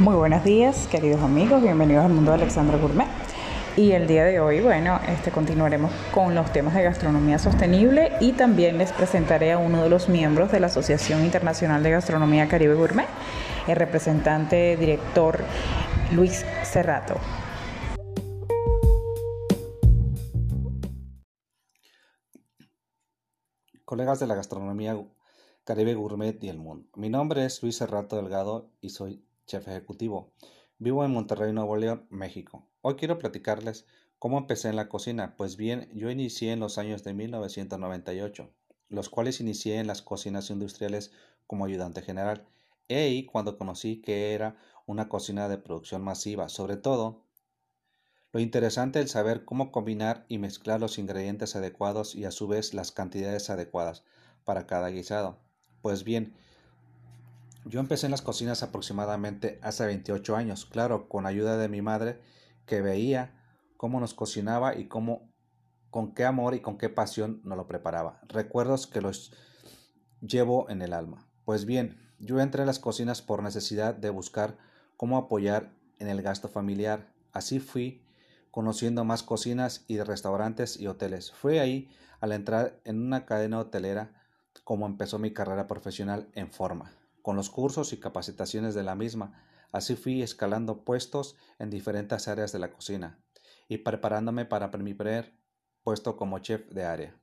Muy buenos días, queridos amigos, bienvenidos al mundo de Alexandra Gourmet. Y el día de hoy, bueno, este, continuaremos con los temas de gastronomía sostenible y también les presentaré a uno de los miembros de la Asociación Internacional de Gastronomía Caribe Gourmet, el representante director Luis Cerrato. Colegas de la gastronomía Caribe Gourmet y el mundo. Mi nombre es Luis Cerrato Delgado y soy chef ejecutivo. Vivo en Monterrey, Nuevo León, México. Hoy quiero platicarles cómo empecé en la cocina. Pues bien, yo inicié en los años de 1998, los cuales inicié en las cocinas industriales como ayudante general. He ahí cuando conocí que era una cocina de producción masiva, sobre todo lo interesante es saber cómo combinar y mezclar los ingredientes adecuados y a su vez las cantidades adecuadas para cada guisado. Pues bien, yo empecé en las cocinas aproximadamente hace 28 años, claro, con ayuda de mi madre que veía cómo nos cocinaba y cómo con qué amor y con qué pasión nos lo preparaba. Recuerdos que los llevo en el alma. Pues bien, yo entré a las cocinas por necesidad de buscar cómo apoyar en el gasto familiar. Así fui conociendo más cocinas y restaurantes y hoteles. Fue ahí, al entrar en una cadena hotelera, como empezó mi carrera profesional en forma, con los cursos y capacitaciones de la misma. Así fui escalando puestos en diferentes áreas de la cocina y preparándome para mi primer puesto como chef de área.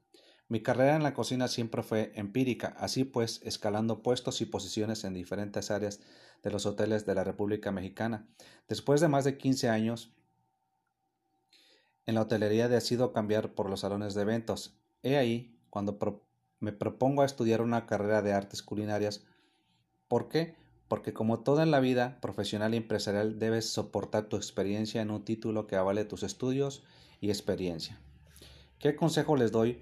Mi carrera en la cocina siempre fue empírica, así pues escalando puestos y posiciones en diferentes áreas de los hoteles de la República Mexicana. Después de más de 15 años en la hotelería decido cambiar por los salones de eventos. He ahí cuando me propongo a estudiar una carrera de artes culinarias. ¿Por qué? Porque como todo en la vida profesional y empresarial debes soportar tu experiencia en un título que avale tus estudios y experiencia. ¿Qué consejo les doy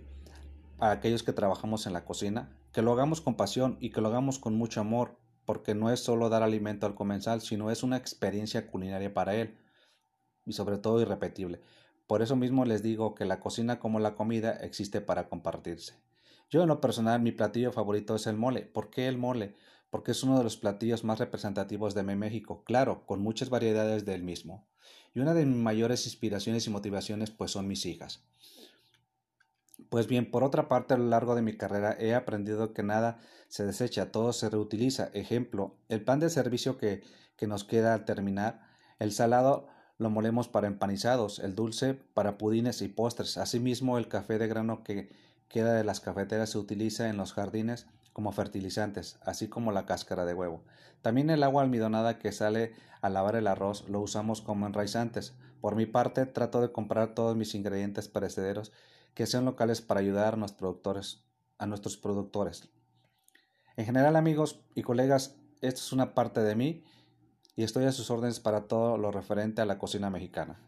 a aquellos que trabajamos en la cocina? Que lo hagamos con pasión y que lo hagamos con mucho amor, porque no es solo dar alimento al comensal, sino es una experiencia culinaria para él y sobre todo irrepetible. Por eso mismo les digo que la cocina como la comida existe para compartirse. Yo en lo personal mi platillo favorito es el mole. ¿Por qué el mole? Porque es uno de los platillos más representativos de México, claro, con muchas variedades del mismo. Y una de mis mayores inspiraciones y motivaciones pues son mis hijas. Pues bien, por otra parte, a lo largo de mi carrera he aprendido que nada se desecha, todo se reutiliza. Ejemplo, el pan de servicio que, que nos queda al terminar, el salado lo molemos para empanizados, el dulce para pudines y postres. Asimismo, el café de grano que queda de las cafeteras se utiliza en los jardines como fertilizantes, así como la cáscara de huevo. También el agua almidonada que sale al lavar el arroz lo usamos como enraizantes. Por mi parte, trato de comprar todos mis ingredientes perecederos que sean locales para ayudar a, nuestros productores, a nuestros productores. En general, amigos y colegas, esto es una parte de mí y estoy a sus órdenes para todo lo referente a la cocina mexicana.